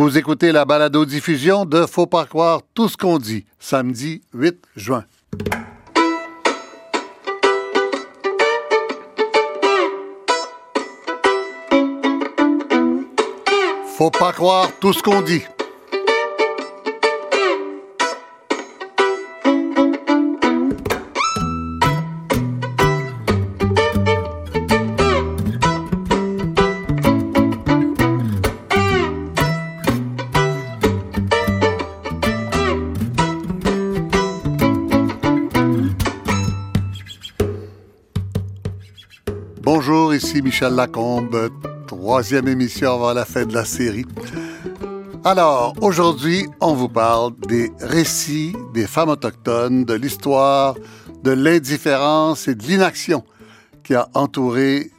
Vous écoutez la balado-diffusion de Faut pas croire tout ce qu'on dit, samedi 8 juin. Faut pas croire tout ce qu'on dit. Michel Lacombe, troisième émission avant la fin de la série. Alors, aujourd'hui, on vous parle des récits des femmes autochtones, de l'histoire, de l'indifférence et de l'inaction qui a entouré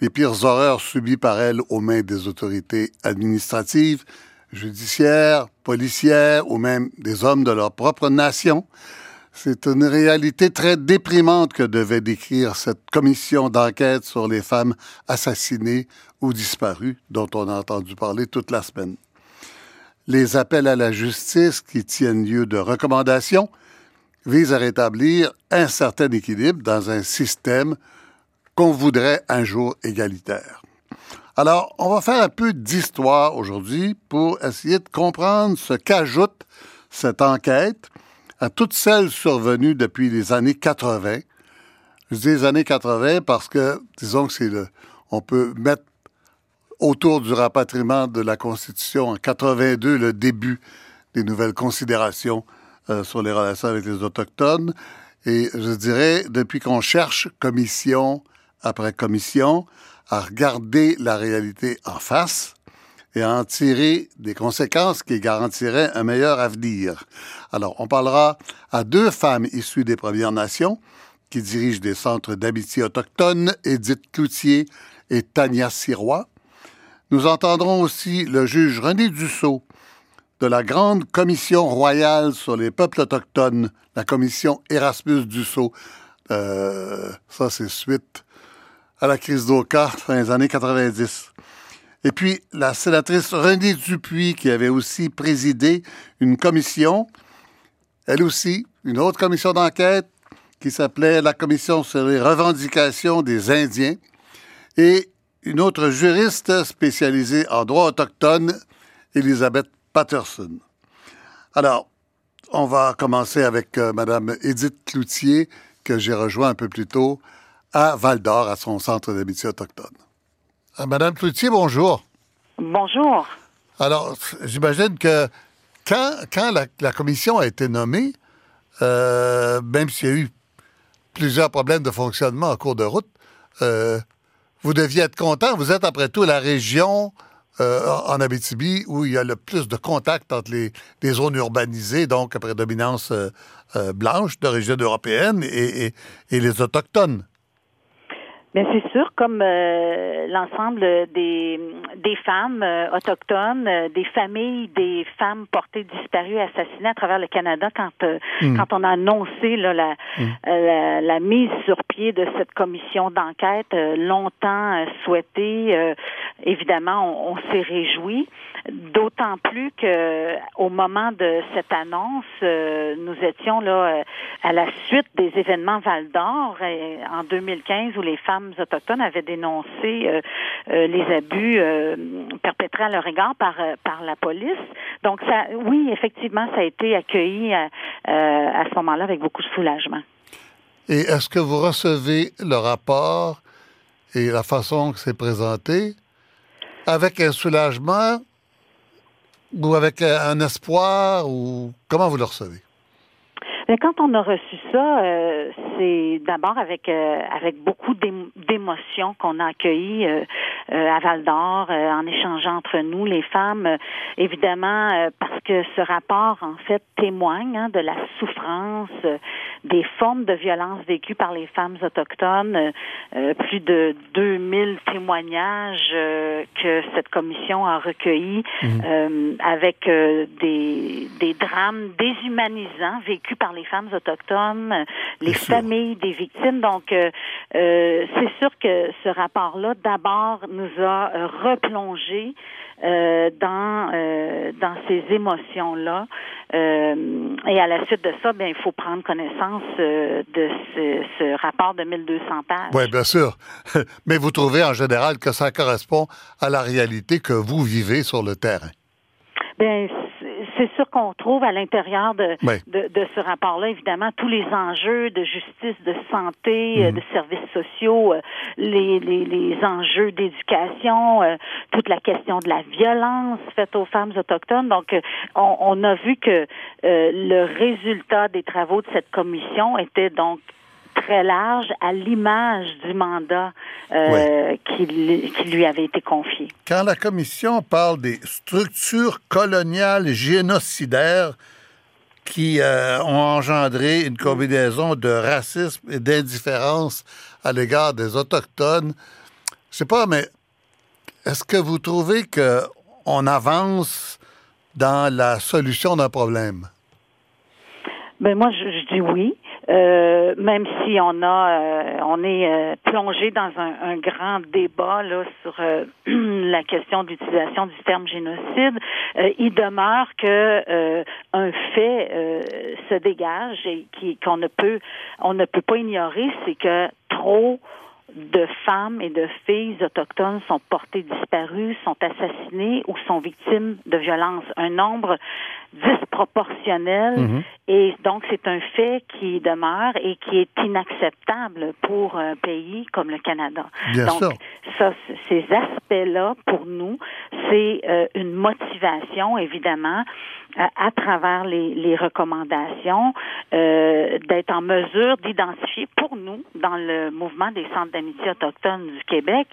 les pires horreurs subies par elles aux mains des autorités administratives, judiciaires, policières ou même des hommes de leur propre nation. C'est une réalité très déprimante que devait décrire cette commission d'enquête sur les femmes assassinées ou disparues dont on a entendu parler toute la semaine. Les appels à la justice qui tiennent lieu de recommandations visent à rétablir un certain équilibre dans un système qu'on voudrait un jour égalitaire. Alors, on va faire un peu d'histoire aujourd'hui pour essayer de comprendre ce qu'ajoute cette enquête à toutes celles survenues depuis les années 80. Je dis les années 80 parce que, disons que c'est le, on peut mettre autour du rapatriement de la Constitution en 82 le début des nouvelles considérations euh, sur les relations avec les Autochtones. Et je dirais, depuis qu'on cherche commission après commission à regarder la réalité en face, et à en tirer des conséquences qui garantiraient un meilleur avenir. Alors, on parlera à deux femmes issues des Premières Nations qui dirigent des centres d'amitié autochtones, Edith Cloutier et Tania Sirois. Nous entendrons aussi le juge René Dussault de la Grande Commission royale sur les peuples autochtones, la commission Erasmus Dussault. Euh, ça, c'est suite à la crise d'Oka fin des années 90. Et puis la sénatrice Renée Dupuis, qui avait aussi présidé une commission, elle aussi, une autre commission d'enquête qui s'appelait la Commission sur les revendications des Indiens, et une autre juriste spécialisée en droit autochtone, Elisabeth Patterson. Alors, on va commencer avec euh, Mme Edith Cloutier, que j'ai rejoint un peu plus tôt à Val d'Or, à son centre d'amitié autochtone. Ah, Madame Cloutier, bonjour. Bonjour. Alors, j'imagine que quand, la, commission a été nommée, euh, même s'il y a eu plusieurs problèmes de fonctionnement en cours de route, euh, vous deviez être content. Vous êtes, après tout, la région euh, en Abitibi où il y a le plus de contact entre les, zones urbanisées, donc à prédominance blanche d'origine européenne, et, et les Autochtones. Bien, c'est sûr, comme euh, l'ensemble des, des femmes euh, autochtones, euh, des familles, des femmes portées disparues, assassinées à travers le Canada, quand mm. quand on a annoncé là, la, mm. la, la, mise sur pied de cette commission d'enquête longtemps souhaitée, évidemment, on, on s'est réjoui. D'autant plus que au moment de cette annonce, nous étions là à la suite des événements Val d'Or en 2015 où les femmes autochtones avaient dénoncé euh, euh, les abus euh, perpétrés à leur égard par par la police. Donc ça, oui, effectivement, ça a été accueilli à, à ce moment-là avec beaucoup de soulagement. Et est-ce que vous recevez le rapport et la façon que c'est présenté avec un soulagement ou avec un espoir ou comment vous le recevez? Mais quand on a reçu ça, euh, c'est d'abord avec euh, avec beaucoup d'émotions qu'on a accueilli euh, à Val d'Or en échangeant entre nous, les femmes, évidemment parce que ce rapport en fait témoigne hein, de la souffrance, des formes de violence vécues par les femmes autochtones, plus de 2000 témoignages que cette commission a recueillis mmh. avec des des drames déshumanisants vécus par les femmes autochtones, les familles des victimes. Donc, euh, euh, c'est sûr que ce rapport-là, d'abord, nous a replongé dans dans ces émotions-là. et à la suite de ça, bien, il faut prendre connaissance de ce, ce, rapport de 1200 pages. Oui, bien sûr. Mais vous trouvez en général que ça correspond à la réalité que vous vivez sur le terrain? Bien, c'est sûr qu'on trouve à l'intérieur de, de, ce rapport-là, évidemment, tous les enjeux de justice, de santé, euh, mhm. de services sociaux, euh, les, les, les enjeux d'éducation, euh, toute la question de la violence faite aux femmes autochtones. Donc, on, on a vu que le résultat des travaux de cette commission était donc très large à l'image du mandat euh, qui, lui avait été confié. Quand la Commission parle des structures coloniales génocidaires qui euh, ont engendré une combinaison de racisme et d'indifférence à l'égard des Autochtones, je sais pas, mais est-ce que vous trouvez qu'on avance dans la solution d'un problème? Ben moi, je dis oui. Euh, même si on a, euh, on est euh, plongé dans un, un, grand débat là sur la question de l'utilisation du terme génocide, il demeure que un fait se dégage et qu'on ne peut, on ne peut pas ignorer, c'est que trop de femmes et de filles autochtones sont portées disparues, sont assassinées ou sont victimes de violences. Un nombre disproportionnel mhm. et donc c'est un fait qui demeure et qui est inacceptable pour un pays comme le Canada. donc ça, ces aspects-là pour nous, c'est euh, une motivation évidemment à, travers les, les recommandations, euh, d'être en mesure d'identifier pour nous, dans le mouvement des centres d'amitié autochtones du Québec,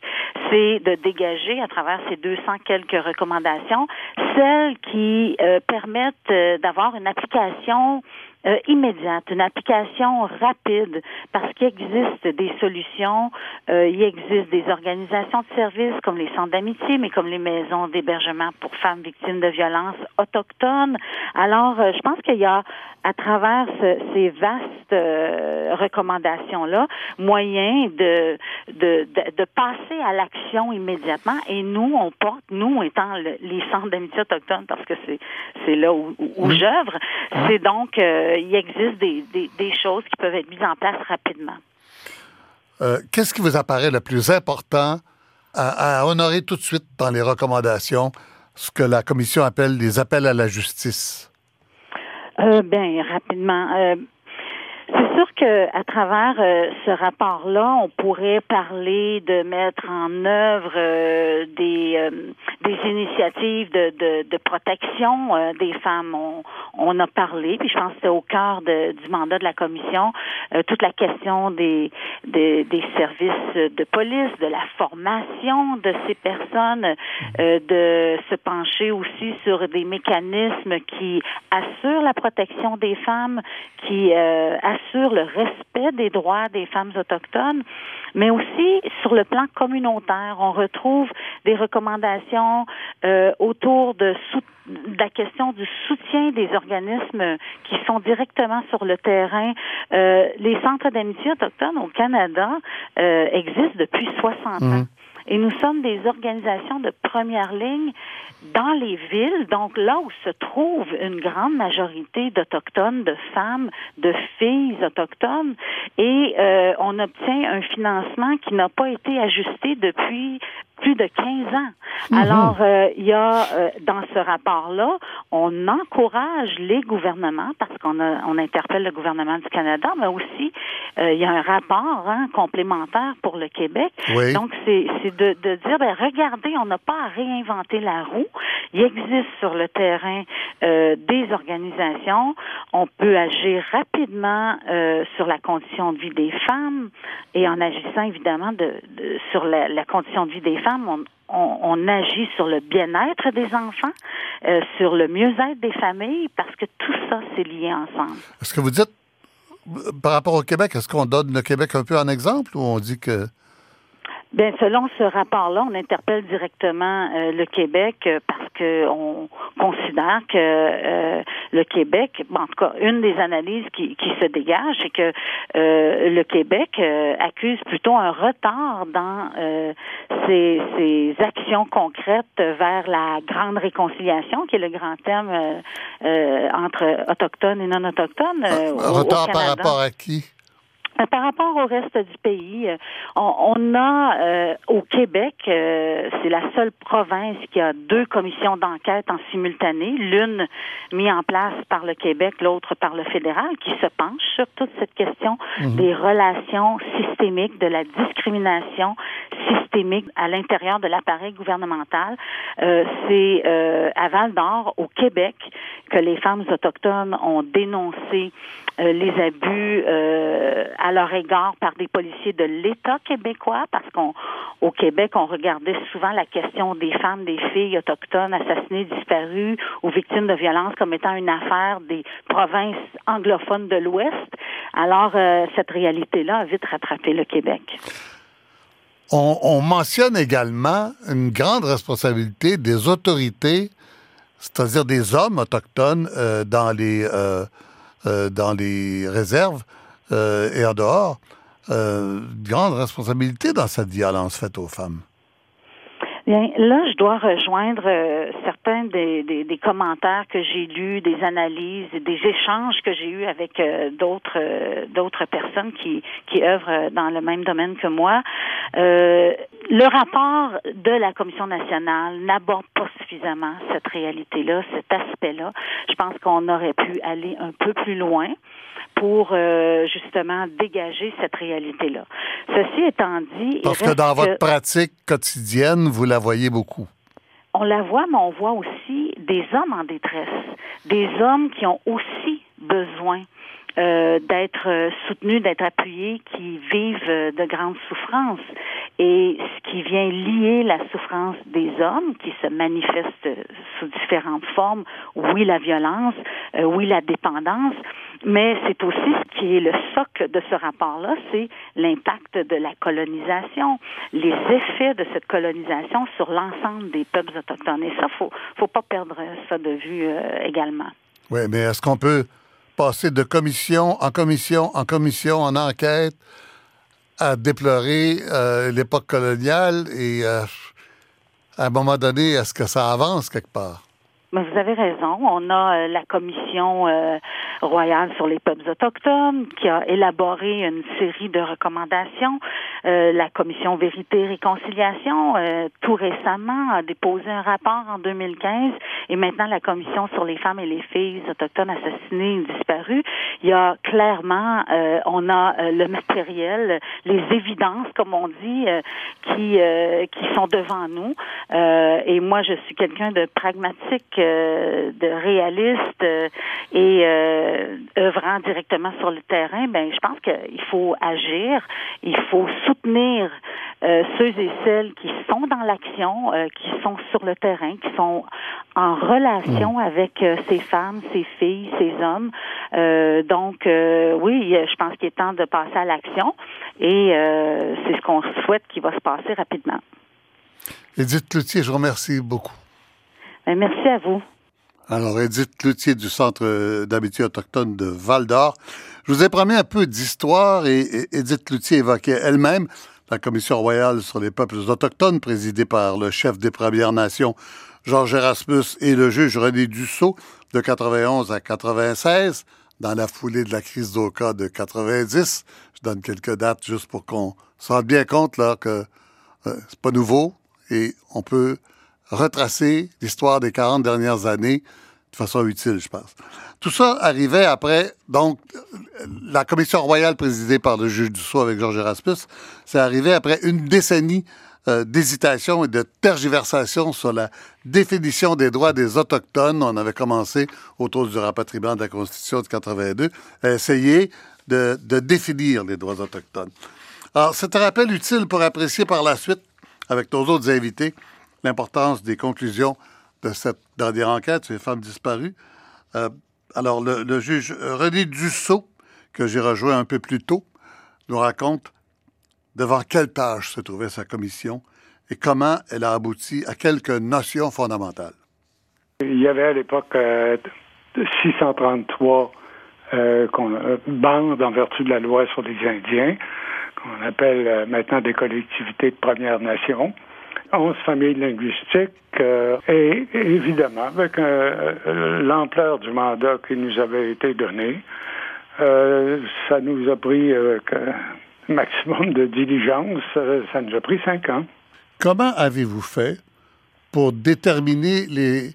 c'est de dégager à travers ces 200 quelques recommandations celles qui euh, permettent euh, d'avoir une application euh, immédiate, une application rapide, parce qu'il existe des solutions, euh, il existe des organisations de services comme les centres d'amitié, mais comme les maisons d'hébergement pour femmes victimes de violences autochtones. Alors, euh, je pense qu'il y a, à travers ces vastes recommandations-là, moyen de, de, de, passer à l'action immédiatement. Et nous, on porte, nous étant les centres d'amitié autochtones, parce que c'est c'est là où, où j'œuvre, c'est donc euh, il existe des, des, choses qui peuvent être mises en place rapidement. Euh, qu'est-ce qui vous apparaît le plus important à, honorer tout de suite dans les recommandations, ce que la Commission appelle les appels à la justice? Euh, bien, rapidement. C'est sûr que à travers euh, ce rapport-là, on pourrait parler de mettre en œuvre euh, des, euh, des initiatives de, de, protection des femmes. On, a parlé, puis je pense que c'est au cœur du mandat de la commission, toute la question des, services de police, de la formation de ces personnes, de se pencher aussi sur des mécanismes qui assurent la protection des femmes, qui sur le respect des droits des femmes autochtones, mais aussi sur le plan communautaire. On retrouve des recommandations euh, autour de, la question du soutien des organismes qui sont directement sur le terrain. Euh, les centres d'amitié autochtones au Canada euh, existent depuis 60 ans. Mmh. Et nous sommes des organisations de première ligne dans les villes, donc là où se trouve une grande majorité d'Autochtones, de femmes, de filles autochtones, et euh, on obtient un financement qui n'a pas été ajusté depuis plus de 15 ans. Mhm. Alors, euh, il y a euh, dans ce rapport-là, on encourage les gouvernements parce qu'on on interpelle le gouvernement du Canada, mais aussi il y a un rapport hein, complémentaire pour le Québec. Donc, c'est de, de dire, ben, regardez, on n'a pas à réinventer la roue. Il existe sur le terrain euh, des organisations. On peut agir rapidement euh, sur la condition de vie des femmes et en agissant évidemment de, sur la, la, condition de vie des femmes, on, agit sur le bien-être des enfants, euh, sur le mieux-être des familles, parce que tout ça, c'est lié ensemble. Est-ce que vous dites, par rapport au Québec, est-ce qu'on donne le Québec un peu en exemple ou on dit que Bien, selon ce rapport-là, on interpelle directement euh, le Québec euh, parce que on considère que euh, le Québec, en tout cas, une des analyses qui, qui se dégage, c'est que le Québec accuse plutôt un retard dans ses, ses, actions concrètes vers la grande réconciliation, qui est le grand thème entre autochtones et non autochtones. un retard par rapport à qui? Euh, par rapport au reste du pays, euh, on, a euh, au Québec, c'est la seule province qui a deux commissions d'enquête en simultané, l'une mise en place par le Québec, l'autre par le fédéral, qui se penche sur toute cette question mhm. des relations systémiques, de la discrimination systémique à l'intérieur de l'appareil gouvernemental. c'est à Val d'Or, au Québec, que les femmes autochtones ont dénoncé les abus à leur égard par des policiers de l'État québécois, parce qu'au Québec, on regardait souvent la question des femmes, des filles autochtones assassinées, disparues ou victimes de violences comme étant une affaire des provinces anglophones de l'Ouest. Alors, euh, cette réalité-là a vite rattrapé le Québec. On, mentionne également une grande responsabilité des autorités, c'est-à-dire des hommes autochtones euh, dans les euh, dans les réserves, euh, et en dehors, euh, grande responsabilité dans cette violence faite aux femmes. Bien, là, je dois rejoindre euh, certains des, des, commentaires que j'ai lus, des analyses, des échanges que j'ai eus avec euh, d'autres d'autres personnes qui qui œuvrent dans le même domaine que moi. le rapport de la Commission nationale n'aborde pas suffisamment cette réalité-là, cet aspect-là. Je pense qu'on aurait pu aller un peu plus loin pour euh, justement dégager cette réalité-là. Ceci étant dit, parce que dans votre pratique quotidienne, vous la voyez beaucoup. On la voit, mais on voit aussi des hommes en détresse, des hommes qui ont aussi besoin euh, d'être euh, soutenus, d'être appuyés, qui vivent euh, de grandes souffrances. Et ce qui vient lier la souffrance des hommes, qui se manifeste sous différentes formes, oui la violence, oui la dépendance, mais c'est aussi ce qui est le socle de ce rapport-là, c'est l'impact de la colonisation, les effets de cette colonisation sur l'ensemble des peuples autochtones. Et ça, faut faut pas perdre ça de vue également. Oui, mais est-ce qu'on peut passer de commission en commission en commission en enquête à déplorer euh, l'époque coloniale et euh, à un moment donné, est-ce que ça avance quelque part? Mais vous avez raison. On a euh, la commission royale sur les peuples autochtones qui a élaboré une série de recommandations. la commission Vérité et Réconciliation, tout récemment, a déposé un rapport en 2015 et maintenant la commission sur les femmes et les filles autochtones assassinées ou disparues. Il y a clairement, on a le matériel, les évidences, comme on dit, qui qui sont devant nous. et moi, je suis quelqu'un de pragmatique euh, de réaliste euh, et euh, œuvrant directement sur le terrain, ben je pense qu'il faut agir, il faut soutenir ceux et celles qui sont dans l'action, qui sont sur le terrain, qui sont en relation mm. avec ces femmes, ces filles, ces hommes. donc oui, je pense qu'il est temps de passer à l'action et c'est ce qu'on souhaite qui va se passer rapidement. Edith Cloutier, je vous remercie beaucoup. Ben, merci à vous. Alors, Edith Cloutier du Centre d'habitude autochtone de Val-d'Or. Je vous ai promis un peu d'histoire et Edith Cloutier évoquait elle-même la Commission royale sur les peuples autochtones présidée par le chef des Premières Nations, Georges Erasmus, et le juge René Dussault de 91 à 96, dans la foulée de la crise d'Oka de 90. Je donne quelques dates juste pour qu'on se rende bien compte là que euh, c'est pas nouveau et on peut retracer l'histoire des 40 dernières années de façon utile, je pense. Tout ça arrivait après, donc, la commission royale présidée par le juge Dussault avec Georges Erasmus, c'est arrivé après une décennie euh, d'hésitation et de tergiversation sur la définition des droits des Autochtones. On avait commencé autour du rapatriement de la Constitution de 82 à essayer de, de définir les droits autochtones. Alors, c'est un rappel utile pour apprécier par la suite, avec nos autres invités, l'importance des conclusions de cette dernière enquête sur les femmes disparues. Euh, alors, le, juge René Dussault, que j'ai rejoint un peu plus tôt, nous raconte devant quelle tâche se trouvait sa commission et comment elle a abouti à quelques notions fondamentales. Il y avait à l'époque 633 euh, euh, bandes en vertu de la loi sur les Indiens, qu'on appelle maintenant des collectivités de Première Nation. 11 familles linguistiques et évidemment, avec l'ampleur du mandat qui nous avait été donné, ça nous a pris un maximum de diligence, ça nous a pris cinq ans. Comment avez-vous fait pour déterminer les,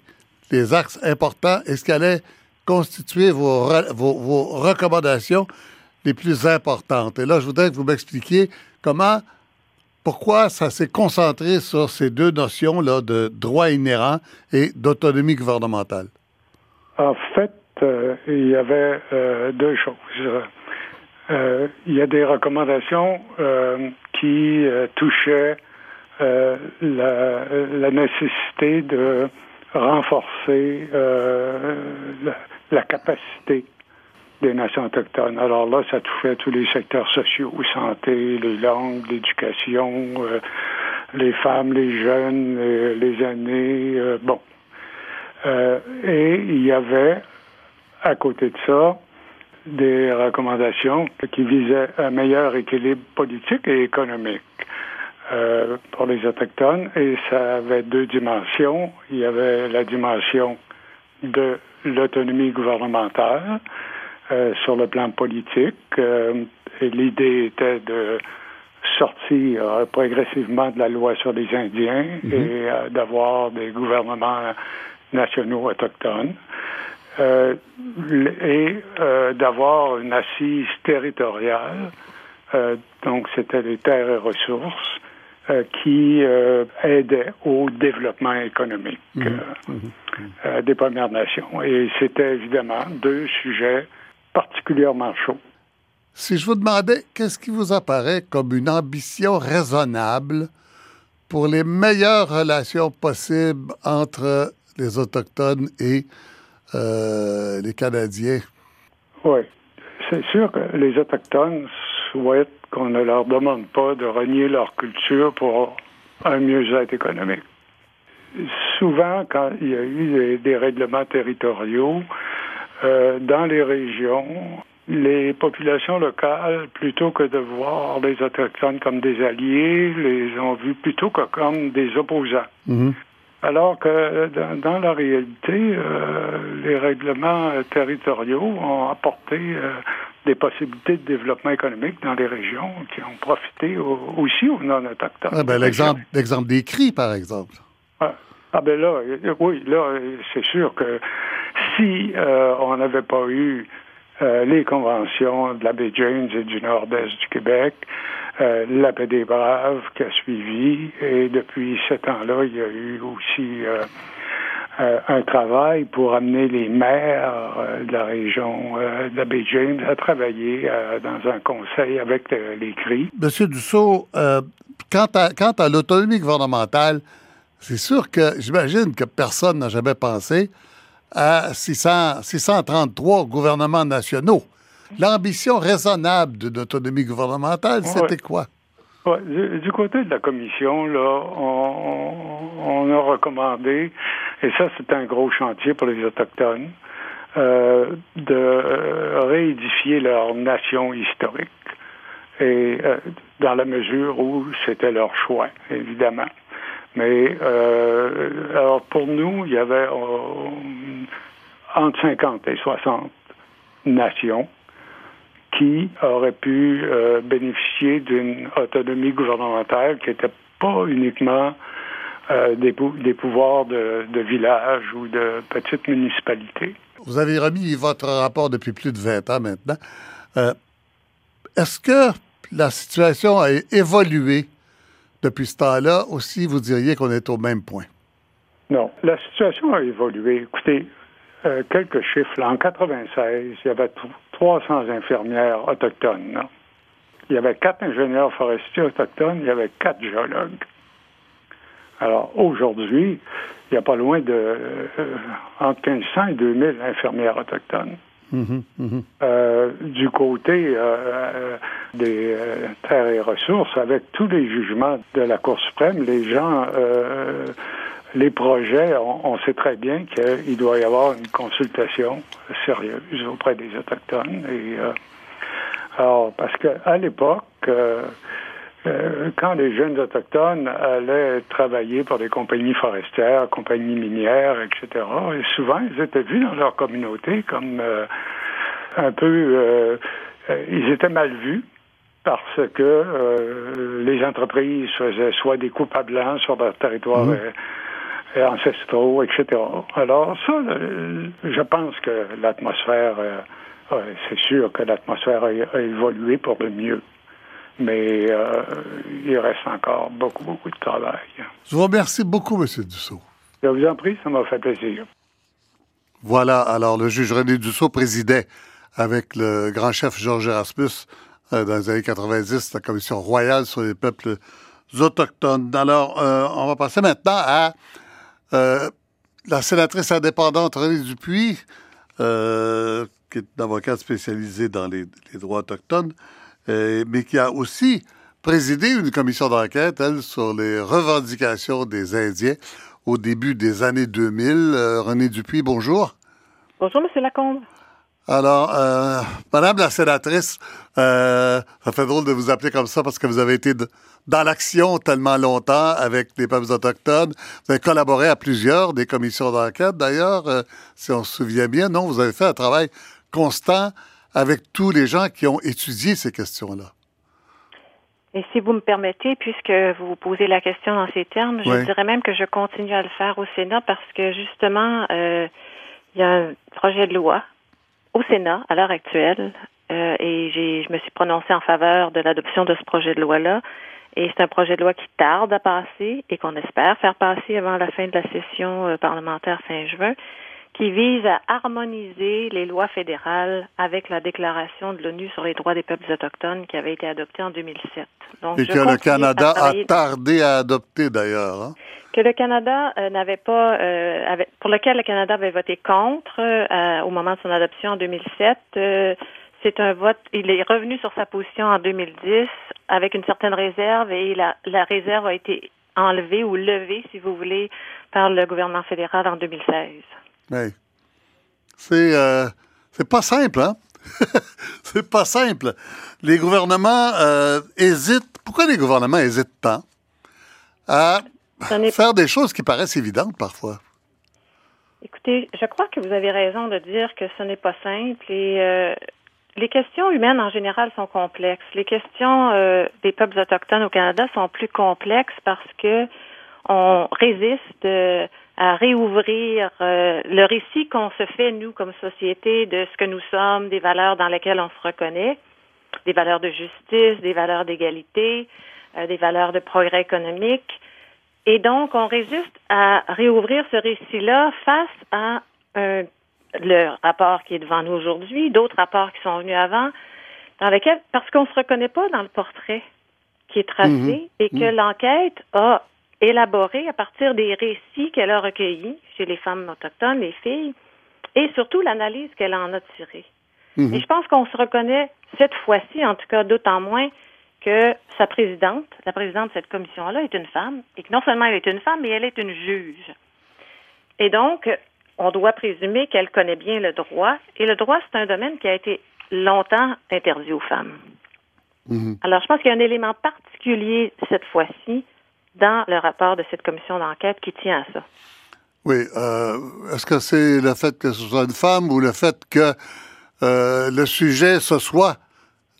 les axes importants? Et ce qu'allait constituer vos, vos, recommandations les plus importantes? Et là, je voudrais que vous m'expliquiez comment, pourquoi ça s'est concentré sur ces deux notions-là de droit inhérent et d'autonomie gouvernementale? En fait, euh, il y avait euh, deux choses. Euh, il y a des recommandations qui touchaient la, la, nécessité de renforcer la capacité des nations autochtones. Alors là, ça touchait tous les secteurs sociaux, santé, les langues, l'éducation, euh, les femmes, les jeunes, euh, les aînés, euh, bon. et il y avait, à côté de ça, des recommandations qui visaient un meilleur équilibre politique et économique pour les Autochtones. Et ça avait deux dimensions. Il y avait la dimension de l'autonomie gouvernementale euh, sur le plan politique. Euh, l'idée était de sortir euh, progressivement de la loi sur les Indiens mhm. et d'avoir des gouvernements nationaux autochtones. et d'avoir une assise territoriale, donc c'était les terres et ressources, euh, qui euh, aidait au développement économique mhm. Euh, mhm. des Premières Nations. Et c'était évidemment deux sujets particulièrement chauds. Si je vous demandais, qu'est-ce qui vous apparaît comme une ambition raisonnable pour les meilleures relations possibles entre les Autochtones et les Canadiens? Oui, c'est sûr que les Autochtones souhaitent qu'on ne leur demande pas de renier leur culture pour un mieux-être économique. Souvent, quand il y a eu des, règlements territoriaux, euh, dans les régions, les populations locales, plutôt que de voir les Autochtones comme des alliés, les ont vus plutôt que comme des opposants. Mhm. Alors que dans, la réalité, euh, les règlements territoriaux ont apporté euh, des possibilités de développement économique dans les régions qui ont profité aussi aux non-autochtones. Ah ben, l'exemple, l'exemple des cris, par exemple. Ah, ah ben là, oui, là, c'est sûr que si euh, on n'avait pas eu euh, les conventions de la baie James et du nord-est du Québec, la paix des Braves qui a suivi, et depuis ce temps-là, il y a eu aussi euh, un travail pour amener les maires euh, de la région euh, de la baie James à travailler dans un conseil avec les CRI. Monsieur Dussault, quant à, quant à l'autonomie gouvernementale, c'est sûr que j'imagine que personne n'a jamais pensé à 600, 633 gouvernements nationaux. L'ambition raisonnable de l'autonomie gouvernementale, c'était quoi? du, côté de la commission, là, on, a recommandé, et ça c'est un gros chantier pour les Autochtones, euh, de réédifier leur nation historique. Et euh, dans la mesure où c'était leur choix, évidemment. Mais euh, alors pour nous, il y avait entre 50 et 60 nations qui aurait pu euh, bénéficier d'une autonomie gouvernementale qui n'était pas uniquement euh, des, des, pouvoirs de, de village ou de petites municipalités. Vous avez remis votre rapport depuis plus de 20 ans maintenant. Euh, est-ce que la situation a évolué depuis ce temps-là aussi, vous diriez qu'on est au même point? Non, la situation a évolué. Écoutez, quelques chiffres. En 96, il y avait 300 infirmières autochtones. Il y avait quatre ingénieurs forestiers autochtones, il y avait quatre géologues. Alors aujourd'hui, il n'y a pas loin de euh, entre 1500 et 2000 infirmières autochtones. Mhm, mhm. du côté des terres et ressources, avec tous les jugements de la Cour suprême, les gens les projets, on, sait très bien qu'il doit y avoir une consultation sérieuse auprès des Autochtones. Et, euh, alors, parce qu'à l'époque, euh, euh, quand les jeunes Autochtones allaient travailler pour des compagnies forestières, compagnies minières, etc., et souvent, ils étaient vus dans leur communauté comme un peu... ils étaient mal vus parce que les entreprises faisaient soit des coupes à blanc sur leur territoire mmh ancestraux, etc. Alors ça, je pense que l'atmosphère, euh, c'est sûr que l'atmosphère a, évolué pour le mieux. Mais euh, il reste encore beaucoup, beaucoup de travail. Je vous remercie beaucoup, M. Dussault. Je vous en prie, ça m'a fait plaisir. Voilà, alors le juge René Dussault présidait avec le grand chef Georges Erasmus euh, dans les années 90 la commission royale sur les peuples autochtones. Alors, on va passer maintenant à euh, la sénatrice indépendante René Dupuis, euh, qui est une avocate spécialisée dans les, droits autochtones, euh, mais qui a aussi présidé une commission d'enquête, elle, sur les revendications des Indiens au début des années 2000. René Dupuis, bonjour. Bonjour, M. Lacombe. Alors, Madame la sénatrice, ça fait drôle de vous appeler comme ça parce que vous avez été dans l'action tellement longtemps avec les peuples autochtones. Vous avez collaboré à plusieurs des commissions d'enquête, d'ailleurs, euh, si on se souvient bien. Non, vous avez fait un travail constant avec tous les gens qui ont étudié ces questions-là. Et si vous me permettez, puisque vous posez la question dans ces termes, je dirais même que je continue à le faire au Sénat parce que justement, euh, il y a un projet de loi au Sénat à l'heure actuelle euh, et je me suis prononcée en faveur de l'adoption de ce projet de loi-là. Et c'est un projet de loi qui tarde à passer et qu'on espère faire passer avant la fin de la session euh, parlementaire fin juin, qui vise à harmoniser les lois fédérales avec la déclaration de l'ONU sur les droits des peuples autochtones qui avait été adoptée en 2007. Donc, et que le Canada a tardé à adopter d'ailleurs. Hein? Que le Canada euh, n'avait pas, euh, pour lequel le Canada avait voté contre au moment de son adoption en 2007 c'est un vote. Il est revenu sur sa position en 2010 avec une certaine réserve et la, la réserve a été enlevée ou levée, si vous voulez, par le gouvernement fédéral en 2016. Oui. C'est euh, c'est pas simple, hein? c'est pas simple. Les gouvernements euh, hésitent. Pourquoi les gouvernements hésitent tant à faire des choses qui paraissent évidentes parfois? Écoutez, je crois que vous avez raison de dire que ce n'est pas simple et euh, les questions humaines en général sont complexes. Les questions euh, des peuples autochtones au Canada sont plus complexes parce que on résiste à réouvrir euh, le récit qu'on se fait nous comme société de ce que nous sommes, des valeurs dans lesquelles on se reconnaît, des valeurs de justice, des valeurs d'égalité, des valeurs de progrès économique. Et donc, on résiste à réouvrir ce récit-là face à un le rapport qui est devant nous aujourd'hui, d'autres rapports qui sont venus avant, dans lesquels, parce qu'on ne se reconnaît pas dans le portrait qui est tracé mhm. et que mhm. l'enquête a élaboré à partir des récits qu'elle a recueillis chez les femmes autochtones, les filles, et surtout l'analyse qu'elle en a tirée. Mhm. Et je pense qu'on se reconnaît cette fois-ci, en tout cas d'autant moins que sa présidente, la présidente de cette commission-là, est une femme, et que non seulement elle est une femme, mais elle est une juge. Et donc, on doit présumer qu'elle connaît bien le droit. Et le droit, c'est un domaine qui a été longtemps interdit aux femmes. Mhm. Alors, je pense qu'il y a un élément particulier cette fois-ci dans le rapport de cette commission d'enquête qui tient à ça. Oui. Euh, est-ce que c'est le fait que ce soit une femme ou le fait que euh, le sujet, ce soit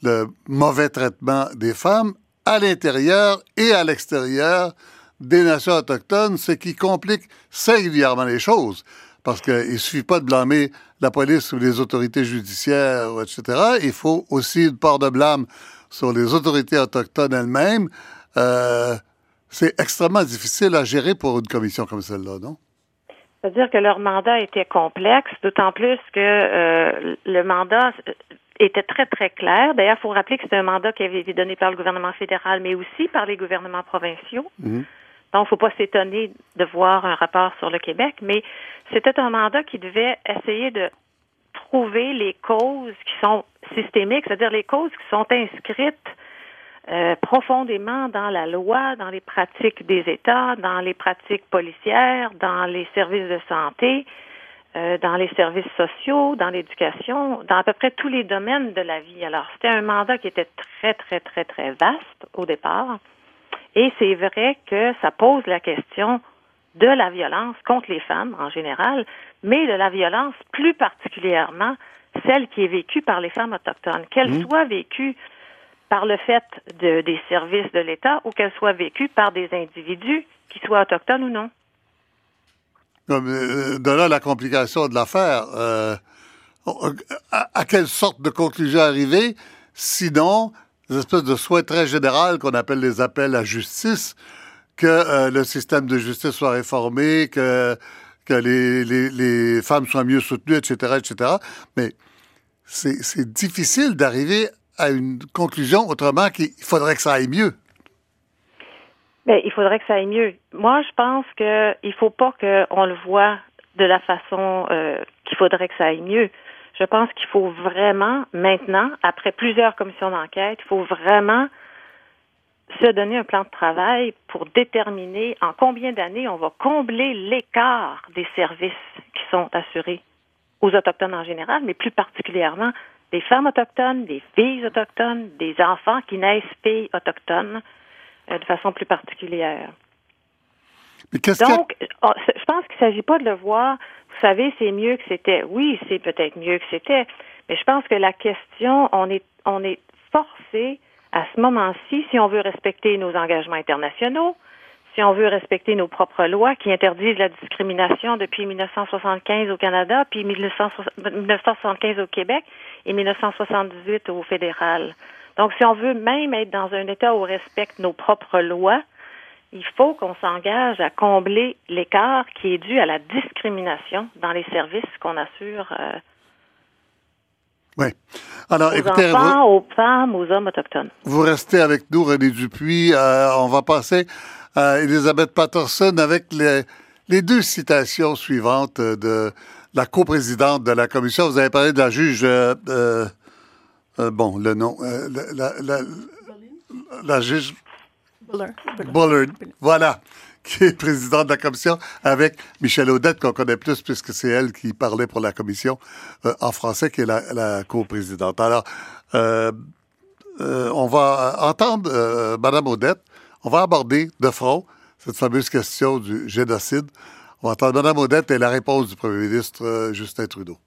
le mauvais traitement des femmes à l'intérieur et à l'extérieur des nations autochtones, ce qui complique singulièrement les choses? Parce qu'il ne suffit pas de blâmer la police ou les autorités judiciaires, etc. Il faut aussi une part de blâme sur les autorités autochtones elles-mêmes. Euh, c'est extrêmement difficile à gérer pour une commission comme celle-là, non? C'est-à-dire que leur mandat était complexe, d'autant plus que euh, le mandat était très, très clair. D'ailleurs, il faut rappeler que c'est un mandat qui avait été donné par le gouvernement fédéral, mais aussi par les gouvernements provinciaux. Mhm. Donc, il ne faut pas s'étonner de voir un rapport sur le Québec, mais c'était un mandat qui devait essayer de trouver les causes qui sont systémiques, c'est-à-dire les causes qui sont inscrites euh, profondément dans la loi, dans les pratiques des États, dans les pratiques policières, dans les services de santé, euh, dans les services sociaux, dans l'éducation, dans à peu près tous les domaines de la vie. Alors, c'était un mandat qui était très, très, très, très vaste au départ. Et c'est vrai que ça pose la question de la violence contre les femmes en général, mais de la violence plus particulièrement celle qui est vécue par les femmes autochtones, qu'elle mmh. soit vécue par le fait de, des services de l'État ou qu'elle soit vécue par des individus, qui soient autochtones ou non. Euh, de là la complication de l'affaire. Euh, à, quelle sorte de conclusion arriver? Sinon, une espèce de souhait très général qu'on appelle les appels à justice, que euh, le système de justice soit réformé, que, que les, les, les femmes soient mieux soutenues, etc., etc. Mais c'est difficile d'arriver à une conclusion autrement qu'il faudrait que ça aille mieux. Bien, il faudrait que ça aille mieux. Moi, je pense qu'il ne faut pas qu'on le voit de la façon euh, qu'il faudrait que ça aille mieux. Je pense qu'il faut vraiment, maintenant, après plusieurs commissions d'enquête, il faut vraiment se donner un plan de travail pour déterminer en combien d'années on va combler l'écart des services qui sont assurés aux Autochtones en général, mais plus particulièrement des femmes autochtones, des filles autochtones, des enfants qui naissent filles autochtones euh, de façon plus particulière. Donc, oh, je pense qu'il ne s'agit pas de le voir. Vous savez, c'est mieux que c'était. Oui, c'est peut-être mieux que c'était, mais je pense que la question, on est, on est forcé à ce moment-ci, si on veut respecter nos engagements internationaux, si on veut respecter nos propres lois qui interdisent la discrimination depuis 1975 au Canada, puis 1975 au Québec et 1978 au fédéral. Donc, si on veut même être dans un État où on respecte nos propres lois, il faut qu'on s'engage à combler l'écart qui est dû à la discrimination dans les services qu'on assure euh, oui. Alors, aux écoutez, enfants, aux femmes, aux hommes autochtones. Vous restez avec nous, René Dupuis. Euh, on va passer à Elisabeth Patterson avec les, les deux citations suivantes de la coprésidente de la commission. Vous avez parlé de la juge, euh, euh, euh bon, le nom, euh, la, la, la, juge Bullard. Bullard. Voilà, qui est présidente de la commission, avec Michel Audette, qu'on connaît plus puisque c'est elle qui parlait pour la commission euh, en français, qui est la, la coprésidente. Alors, on va entendre Madame Audette on va aborder de front cette fameuse question du génocide. On va entendre Mme Odette et la réponse du premier ministre euh, Justin Trudeau.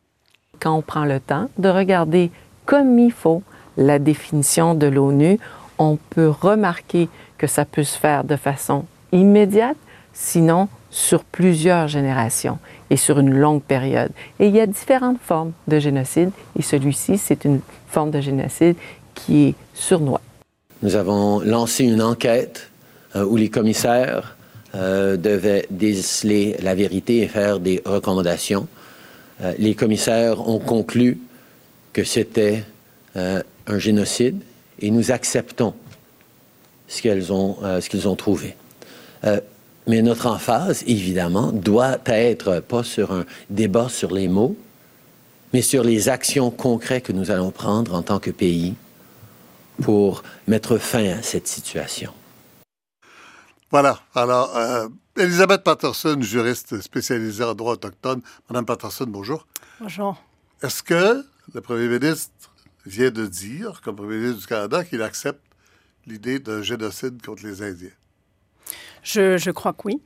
Quand on prend le temps de regarder comme il faut la définition de l'ONU, on peut remarquer que ça peut se faire de façon immédiate, sinon sur plusieurs générations et sur une longue période. Et il y a différentes formes de génocide et celui-ci, c'est une forme de génocide qui est sournois. Nous avons lancé une enquête euh, où les commissaires euh, devaient déceler la vérité et faire des recommandations. Euh, les commissaires ont conclu que c'était un génocide et nous acceptons ce qu'ils ont, ont trouvé. mais notre emphase, évidemment, doit être pas sur un débat sur les mots, mais sur les actions concrètes que nous allons prendre en tant que pays pour mettre fin à cette situation. Voilà. Alors, euh, Elisabeth Patterson, juriste spécialisée en droit autochtone. Madame Patterson, bonjour. Bonjour. Est-ce que le premier ministre vient de dire, comme premier ministre du Canada, qu'il accepte l'idée d'un génocide contre les Indiens? Je, crois que oui.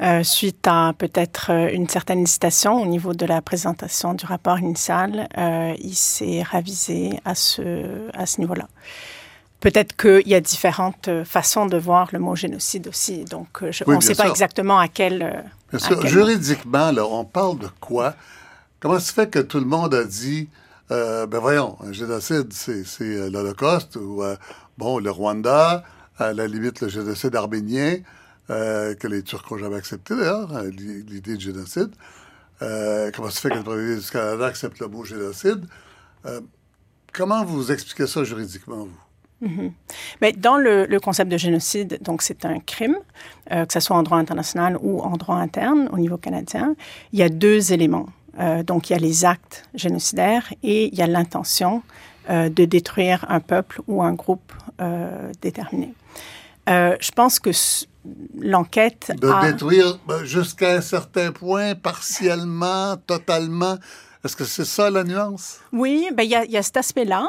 Euh, suite à peut-être euh, une certaine hésitation au niveau de la présentation du rapport initial, euh, il s'est ravisé à ce, à ce niveau-là. Peut-être qu'il y a différentes façons de voir le mot génocide aussi. Donc, on ne sait pas exactement à quel. Bien sûr. Juridiquement, là, on parle de quoi? Comment se fait que tout le monde a dit, ben voyons, un génocide, c'est l'Holocauste ou, bon, le Rwanda, à la limite le génocide arménien? Euh, que les Turcs n'ont jamais accepté d'ailleurs, hein, l'idée de génocide. Euh, comment se fait que le premier ministre du Canada accepte le mot génocide? Euh, comment vous expliquez ça juridiquement, vous? Mm-hmm. Mais dans le, concept de génocide, donc c'est un crime, que ce soit en droit international ou en droit interne au niveau canadien. Il y a deux éléments. Euh, donc, il y a les actes génocidaires et il y a l'intention euh, de détruire un peuple ou un groupe euh, déterminé. je pense que l'enquête de détruire jusqu'à un certain point, partiellement, totalement. Est-ce que c'est ça la nuance? Oui, ben, il y, y, a cet aspect-là,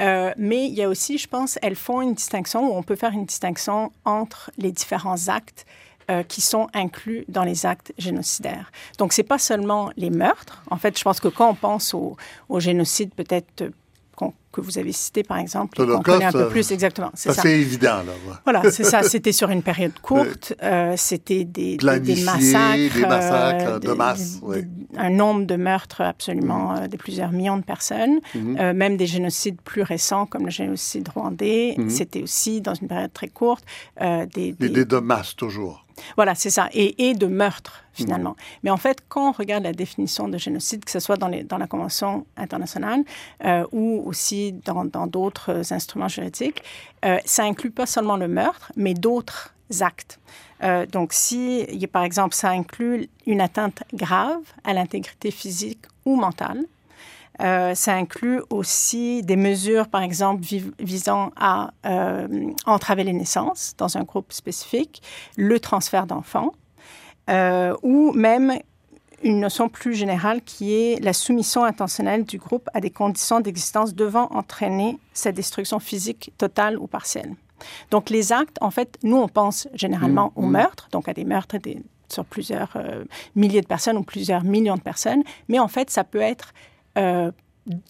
euh, mais il y a aussi, je pense, elles font une distinction, ou on peut faire une distinction entre les différents actes euh, qui sont inclus dans les actes génocidaires. Donc, c'est pas seulement les meurtres. En fait, je pense que quand on pense au, au génocide peut-être que vous avez cité, par exemple, qu'on connaît un peu plus exactement. C'est ça. C'est évident, là. Voilà, c'est ça. C'était sur une période courte. Euh, c'était des, des, massacres. Des massacres euh, de masse, oui. Un nombre de meurtres absolument mm-hmm. euh, de plusieurs millions de personnes. Mm-hmm. même des génocides plus récents, comme le génocide rwandais. Mm-hmm. C'était aussi, dans une période très courte, des, des... Des de masse, toujours. Voilà, c'est ça. Et, et, de meurtre, finalement. Mmh. Mais en fait, quand on regarde la définition de génocide, que ce soit dans, les, dans la Convention internationale euh, ou aussi dans d'autres instruments juridiques, euh, ça inclut pas seulement le meurtre, mais d'autres actes. Euh, donc, si, par exemple, ça inclut une atteinte grave à l'intégrité physique ou mentale, euh, ça inclut aussi des mesures, par exemple, visant à euh, entraver les naissances dans un groupe spécifique, le transfert d'enfants, euh, ou même une notion plus générale qui est la soumission intentionnelle du groupe à des conditions d'existence devant entraîner sa destruction physique totale ou partielle. Donc les actes, en fait, nous, on pense généralement mmh, aux mmh. meurtres, donc à des meurtres sur plusieurs milliers de personnes ou plusieurs millions de personnes, mais en fait, ça peut être euh,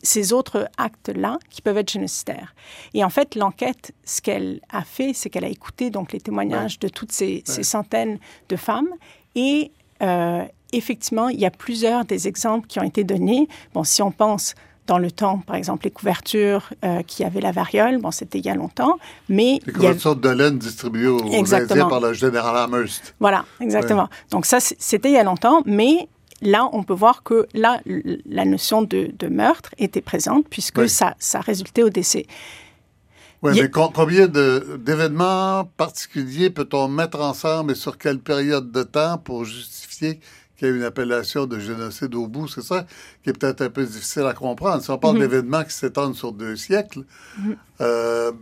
ces autres actes-là qui peuvent être génocidaires. Et en fait, l'enquête, ce qu'elle a fait, c'est qu'elle a écouté donc les témoignages de toutes ces, centaines de femmes et euh, effectivement, il y a plusieurs des exemples qui ont été donnés. Bon, si on pense dans le temps, par exemple, les couvertures euh, qui avaient la variole, bon, c'était il y a longtemps, mais... Les couvertures de laine distribuées aux Indiens par le général Amherst. Voilà, exactement. Donc ça, c'était il y a longtemps, mais là, on peut voir que là, la notion de, meurtre était présente puisque ça, ça résultait au décès. Oui, mais combien d'événements particuliers peut-on mettre ensemble et sur quelle période de temps pour justifier qu'il y a une appellation de génocide au bout? C'est ça qui est peut-être un peu difficile à comprendre. Si on parle mm-hmm. d'événements qui s'étendent sur deux siècles, mm-hmm. euh,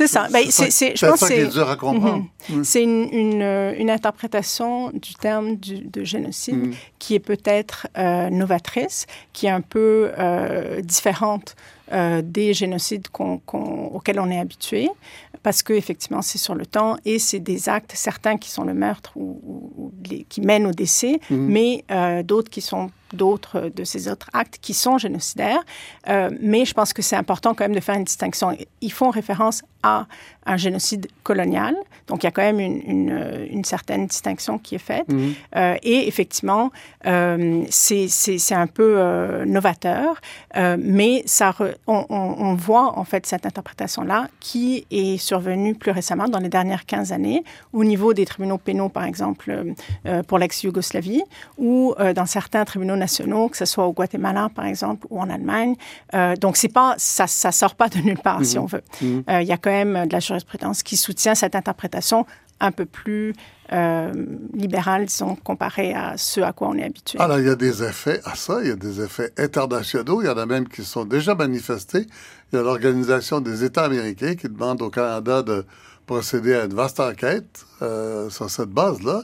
c'est ça. Ben, c'est, je pense c'est dur à comprendre. Mhm. C'est une, euh, une, interprétation du terme de génocide mhm. qui est peut-être euh, novatrice, qui est un peu euh, différente des génocides auxquels on est habitué, parce que effectivement c'est sur le temps et c'est des actes certains qui sont le meurtre ou, qui mènent au décès, mhm. mais d'autres qui sont d'autres de ces autres actes qui sont génocidaires. mais je pense que c'est important quand même de faire une distinction. Ils font référence à un génocide colonial. Donc, il y a quand même une, une, une certaine distinction qui est faite. Mhm. Euh, et effectivement, euh, c'est un peu euh, novateur, euh, mais ça on, on, voit en fait cette interprétation-là qui est survenue plus récemment, dans les dernières 15 années, au niveau des tribunaux pénaux, par exemple, euh, pour l'ex-Yougoslavie, ou dans certains tribunaux nationaux, que ce soit au Guatemala, par exemple, ou en Allemagne. donc, c'est pas, ça, ça sort pas de nulle part, si mhm. on veut. Mhm. Il y a quand même de la jurisprudence qui soutient cette interprétation un peu plus euh, libérale, disons, comparée à ce à quoi on est habitué. Alors, il y a des effets à ça, il y a des effets internationaux, il y en a même qui sont déjà manifestés. Il y a l'Organisation des États américains qui demande au Canada de procéder à une vaste enquête euh, sur cette base-là.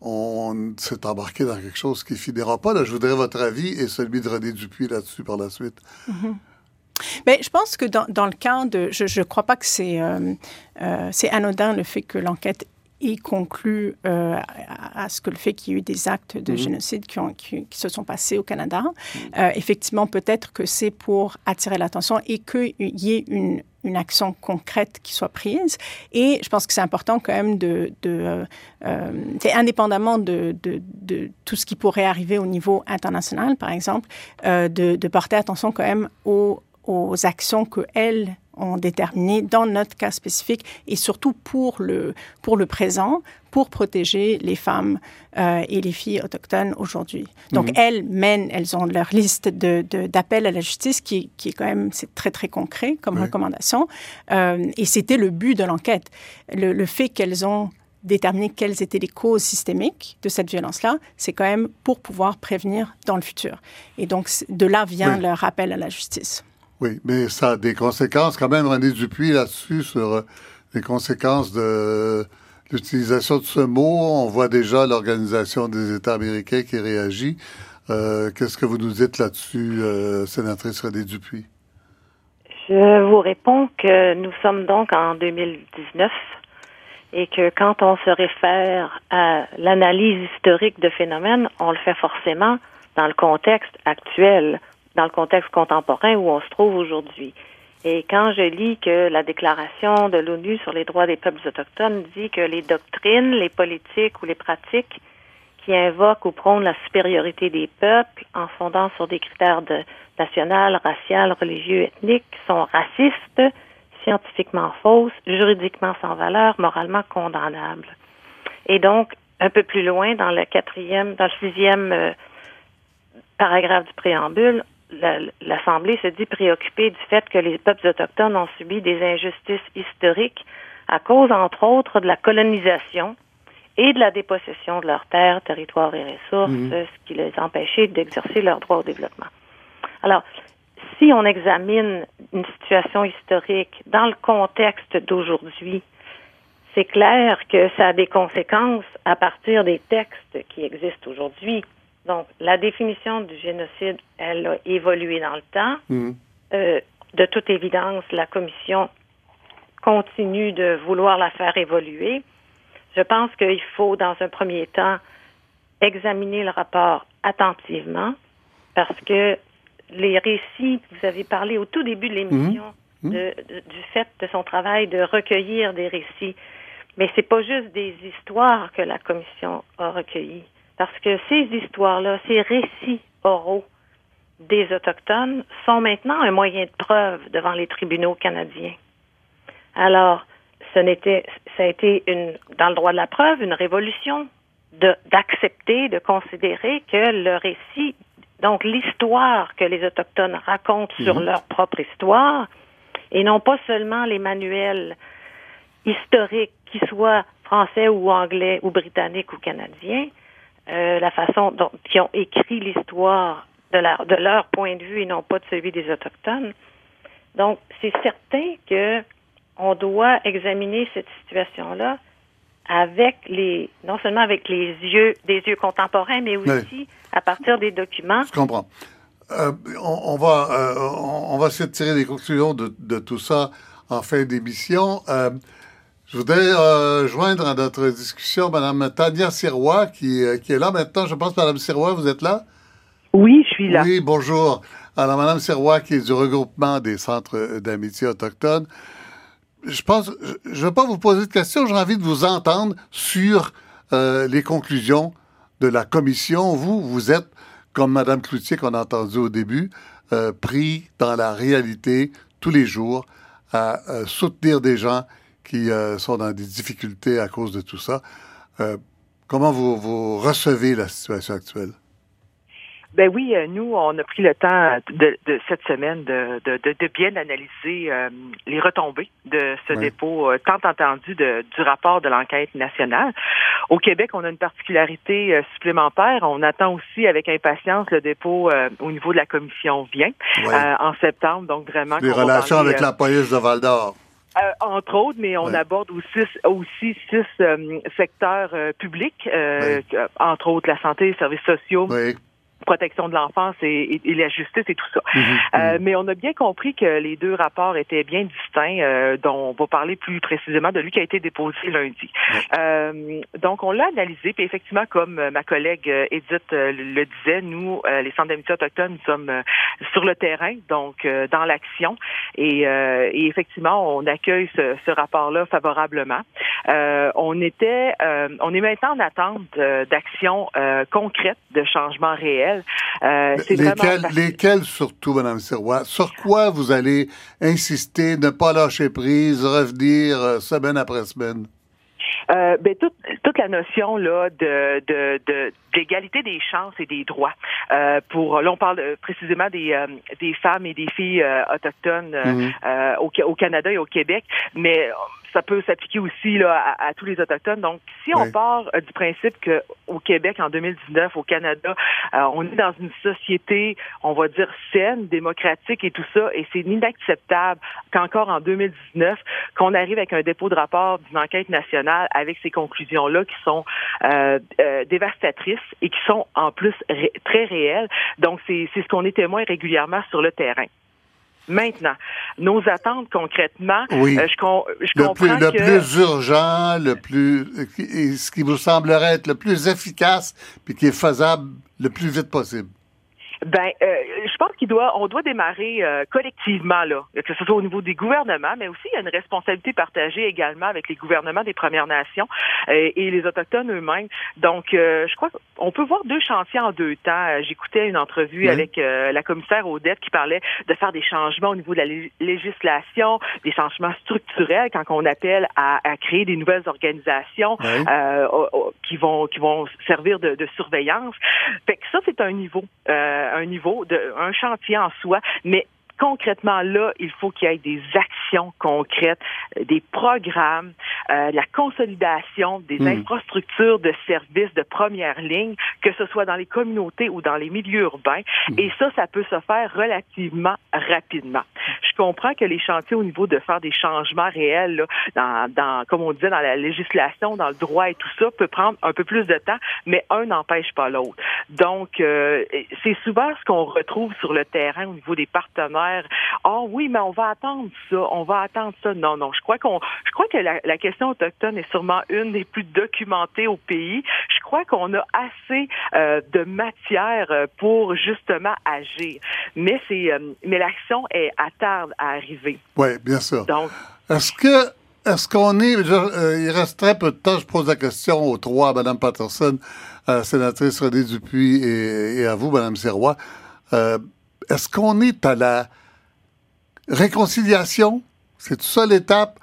On s'est embarqué dans quelque chose qui ne finira pas. Là, je voudrais votre avis et celui de René Dupuis là-dessus par la suite. Mm-hmm. Mais je pense que dans, dans le cas de... Je ne crois pas que c'est euh, euh, anodin le fait que l'enquête ait conclu euh, à, ce que le fait qu'il y ait eu des actes de mhm. génocide qui, ont, qui, se sont passés au Canada. Mhm. effectivement, peut-être que c'est pour attirer l'attention et qu'il y ait une, une action concrète qui soit prise. Et je pense que c'est important quand même de, de euh, indépendamment de, de, de, tout ce qui pourrait arriver au niveau international, par exemple, euh, de, de porter attention quand même aux, aux actions qu'elles ont déterminées dans notre cas spécifique et surtout pour le, pour le présent, pour protéger les femmes euh, et les filles autochtones aujourd'hui. Donc, mhm. elles mènent, elles ont leur liste d'appels de, à la justice qui, qui est quand même, c'est très, très concret comme recommandation. Euh, et c'était le but de l'enquête. Le, le, fait qu'elles ont déterminer quelles étaient les causes systémiques de cette violence-là, c'est quand même pour pouvoir prévenir dans le futur. Et donc, de là vient le rappel à la justice. Oui, mais ça a des conséquences quand même, René Dupuis, là-dessus, sur euh, les conséquences de l'utilisation de ce mot. On voit déjà l'Organisation des États américains qui réagit. Euh, qu'est-ce que vous nous dites là-dessus, euh, sénatrice René Dupuis? Je vous réponds que nous sommes donc en 2019 et que quand on se réfère à l'analyse historique de phénomènes, on le fait forcément dans le contexte actuel, dans le contexte contemporain où on se trouve aujourd'hui. Et quand je lis que la déclaration de l'ONU sur les droits des peuples autochtones dit que les doctrines, les politiques ou les pratiques qui invoquent ou prônent la supériorité des peuples en fondant sur des critères de national, religieux, ethniques sont racistes, scientifiquement fausses, juridiquement sans valeur, moralement condamnables. Et donc, un peu plus loin, dans le quatrième, dans le sixième euh, paragraphe du préambule, l'Assemblée se dit préoccupée du fait que les peuples autochtones ont subi des injustices historiques à cause, entre autres, de la colonisation et de la dépossession de leurs terres, territoires et ressources, mmh. ce qui les empêchait d'exercer leurs droits au développement. Alors, si on examine une situation historique dans le contexte d'aujourd'hui, c'est clair que ça a des conséquences à partir des textes qui existent aujourd'hui. Donc, la définition du génocide, elle a évolué dans le temps. Mmh. Euh, de toute évidence, la Commission continue de vouloir la faire évoluer. Je pense qu'il faut, dans un premier temps, examiner le rapport attentivement parce que les récits, vous avez parlé au tout début de l'émission mhm. Mhm. du fait de son travail de recueillir des récits. Mais c'est pas juste des histoires que la commission a recueillies, parce que ces histoires-là, ces récits oraux des autochtones sont maintenant un moyen de preuve devant les tribunaux canadiens. Alors, ce n'était, ça a été une, dans le droit de la preuve, une révolution d'accepter, de considérer que le récit donc, l'histoire que les Autochtones racontent sur mhm. leur propre histoire, et non pas seulement les manuels historiques, qu'ils soient français ou anglais ou britanniques ou canadiens, euh, la façon dont ils ont écrit l'histoire de leur, de leur point de vue et non pas de celui des Autochtones. Donc, c'est certain que on doit examiner cette situation-là avec les, non seulement avec les yeux, des yeux contemporains, mais aussi à partir des documents. Je comprends. Euh, on, va, euh, on, va essayer de tirer des conclusions de, de tout ça en fin d'émission. Euh, je voudrais joindre à notre discussion Mme Tania Sirois, qui, qui est là maintenant. Je pense, Mme Sirois, vous êtes là? Oui, je suis là. Oui, bonjour. Alors, Mme Sirois, qui est du regroupement des centres d'amitié autochtones. Je pense, je ne vais pas vous poser de questions, j'ai envie de vous entendre sur les conclusions de la commission, vous, vous êtes, comme Mme Cloutier qu'on a entendu au début, euh, pris dans la réalité tous les jours à euh, soutenir des gens qui euh, sont dans des difficultés à cause de tout ça. comment vous recevez la situation actuelle? Ben oui, euh, nous, on a pris le temps de, de cette semaine de, de, de bien analyser euh, les retombées de ce dépôt euh, tant entendu de, du rapport de l'enquête nationale. Au Québec, on a une particularité supplémentaire. On attend aussi avec impatience le dépôt au niveau de la commission Vient en septembre. Donc vraiment. Les relations avec la police de Val d'Or. Entre autres, mais on aborde aussi, aussi six secteurs publics, entre autres la santé, les services sociaux, protection de l'enfance et, la justice et tout ça. Mhm, euh, mais on a bien compris que les deux rapports étaient bien distincts, euh, dont on va parler plus précisément de lui qui a été déposé lundi. Euh, donc, on l'a analysé, puis effectivement, comme ma collègue Edith le disait, nous, les centres d'amitié autochtones, nous sommes sur le terrain, donc dans l'action, et, effectivement, on accueille ce, ce rapport-là favorablement. on était, on est maintenant en attente d'actions concrètes, de changements réels euh, lesquels, surtout, Mme Sirois? Sur quoi vous allez insister, ne pas lâcher prise, revenir euh, semaine après semaine? Euh, ben, toute, toute la notion là de, de, de d'égalité des chances et des droits. pour là on parle précisément des des femmes et des filles autochtones mm-hmm. au, au, Canada et au Québec, mais ça peut s'appliquer aussi là, à, tous les autochtones. Donc, si on part euh, du principe que au Québec en 2019, au Canada, euh, on est dans une société, on va dire saine, démocratique et tout ça, et c'est inacceptable qu'encore en 2019, qu'on arrive avec un dépôt de rapport d'une enquête nationale avec ces conclusions-là qui sont euh, dévastatrices et qui sont en plus très réelles. Donc, c'est ce qu'on est témoin régulièrement sur le terrain. Maintenant, nos attentes concrètement, oui. Euh, je, je comprends plus, le plus urgent, le plus, ce qui vous semblerait être le plus efficace, puis qui est faisable le plus vite possible. Ben, euh, je pense qu'il doit, on doit démarrer euh, collectivement là, que ce soit au niveau des gouvernements, mais aussi il y a une responsabilité partagée également avec les gouvernements des Premières Nations euh, et les autochtones eux-mêmes. Donc, je crois qu'on peut voir deux chantiers en deux temps. J'écoutais une entrevue avec la commissaire Odette qui parlait de faire des changements au niveau de la législation, des changements structurels quand on appelle à, à créer des nouvelles organisations qui vont qui vont servir de, de surveillance. Fait que ça c'est un niveau un niveau, de, un chantier en soi, mais concrètement, là, il faut qu'il y ait des actions concrètes, euh, des programmes, euh, la consolidation des hmm. infrastructures de services de première ligne, que ce soit dans les communautés ou dans les milieux urbains. Hmm. Et ça, ça peut se faire relativement rapidement. Je comprends que les chantiers au niveau de faire des changements réels, là, dans, dans, comme on disait, dans la législation, dans le droit et tout ça, peut prendre un peu plus de temps, mais un n'empêche pas l'autre. Donc, euh, c'est souvent ce qu'on retrouve sur le terrain au niveau des partenaires ah oui, mais on va attendre ça, on va attendre ça. Non, non, je crois qu'on, je crois que la, question autochtone est sûrement une des plus documentées au pays. Je crois qu'on a assez euh, de matière euh, pour justement agir. Mais c'est, euh, mais l'action est à tard à arriver. Oui, bien sûr. Donc, est-ce que est-ce qu'on est, il reste très peu de temps, je pose la question aux trois, Mme Patterson, sénatrice René Dupuis et, à vous, Mme Serrois. est-ce qu'on est à la réconciliation, c'est tout ça l'étape,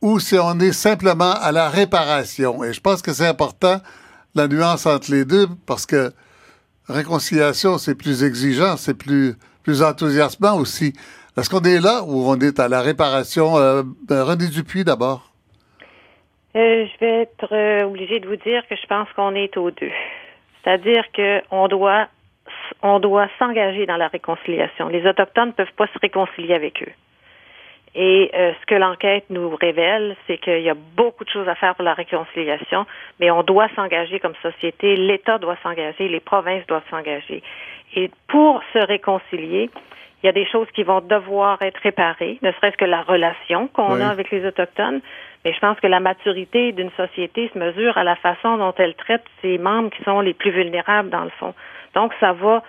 ou si on est simplement à la réparation. Et je pense que c'est important, la nuance entre les deux, parce que réconciliation, c'est plus exigeant, c'est plus, plus enthousiasmant aussi. Est-ce qu'on est là ou on est à la réparation? Euh, ben, René Dupuis, d'abord. Euh, je vais être euh, obligée de vous dire que je pense qu'on est aux deux. C'est-à-dire qu'on doit on doit s'engager dans la réconciliation. Les Autochtones ne peuvent pas se réconcilier avec eux. Et euh, ce que l'enquête nous révèle, c'est qu'il y a beaucoup de choses à faire pour la réconciliation, mais on doit s'engager comme société, l'État doit s'engager, les provinces doivent s'engager. Et pour se réconcilier, il y a des choses qui vont devoir être réparées, ne serait-ce que la relation qu'on a avec les Autochtones. Mais je pense que la maturité d'une société se mesure à la façon dont elle traite ses membres qui sont les plus vulnérables dans le fond. Donc, ça va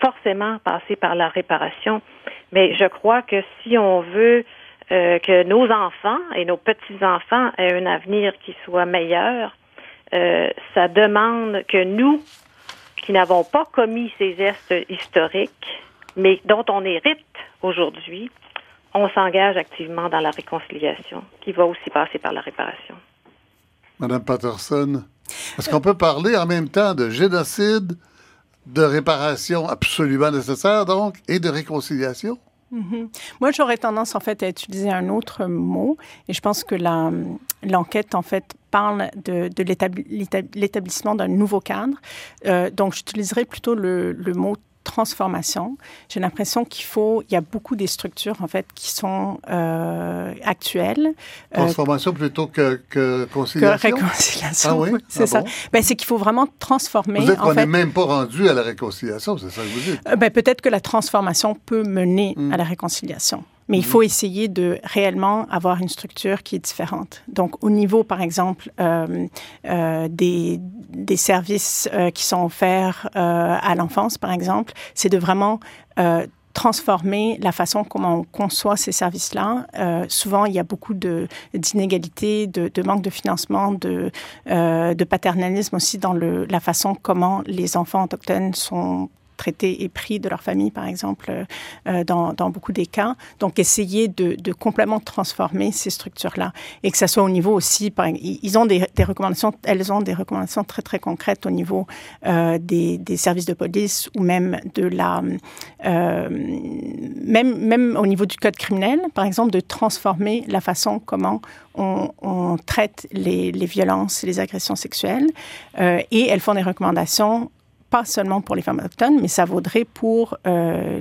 forcément passer par la réparation. Mais je crois que si on veut euh, que nos enfants et nos petits-enfants aient un avenir qui soit meilleur, euh, ça demande que nous, qui n'avons pas commis ces gestes historiques, mais dont on hérite aujourd'hui, on s'engage activement dans la réconciliation, qui va aussi passer par la réparation. Madame Patterson, est-ce qu'on peut parler en même temps de génocide, de réparation absolument nécessaire, donc, et de réconciliation? Mm-hmm. Moi, j'aurais tendance, en fait, à utiliser un autre mot, et je pense que l'enquête, en fait, parle de, l'établissement d'un nouveau cadre. Euh, donc, j'utiliserais plutôt le mot transformation. J'ai l'impression qu'il faut, il y a beaucoup des structures en fait qui sont euh, actuelles. Euh, transformation plutôt que, que conciliation? Que réconciliation. Ah oui, c'est ah ça. Ben, c'est qu'il faut vraiment transformer. Vous dites qu'on n'est même pas rendu à la réconciliation, c'est ça que vous dites? Euh, ben, peut-être que la transformation peut mener hmm. à la réconciliation. Mais il mhm. faut essayer de réellement avoir une structure qui est différente. Donc, au niveau, par exemple, euh, euh, des, des, services euh, qui sont offerts à l'enfance, par exemple, c'est de vraiment transformer la façon comment on conçoit ces services-là. Euh, souvent, il y a beaucoup d'inégalités, de, de, manque de financement, de, euh, de paternalisme aussi dans le, la façon comment les enfants autochtones sont traités et pris de leur famille, par exemple, dans, dans, beaucoup des cas. Donc, essayer de, complètement transformer ces structures-là et que ça soit au niveau aussi, par, ils ont des, recommandations, elles ont des recommandations très, très concrètes au niveau des, des, services de police ou même de la, même, même au niveau du code criminel, par exemple, de transformer la façon comment on, traite les, violences et les agressions sexuelles. Euh, et elles font des recommandations pas seulement pour les femmes autochtones, mais ça vaudrait pour euh,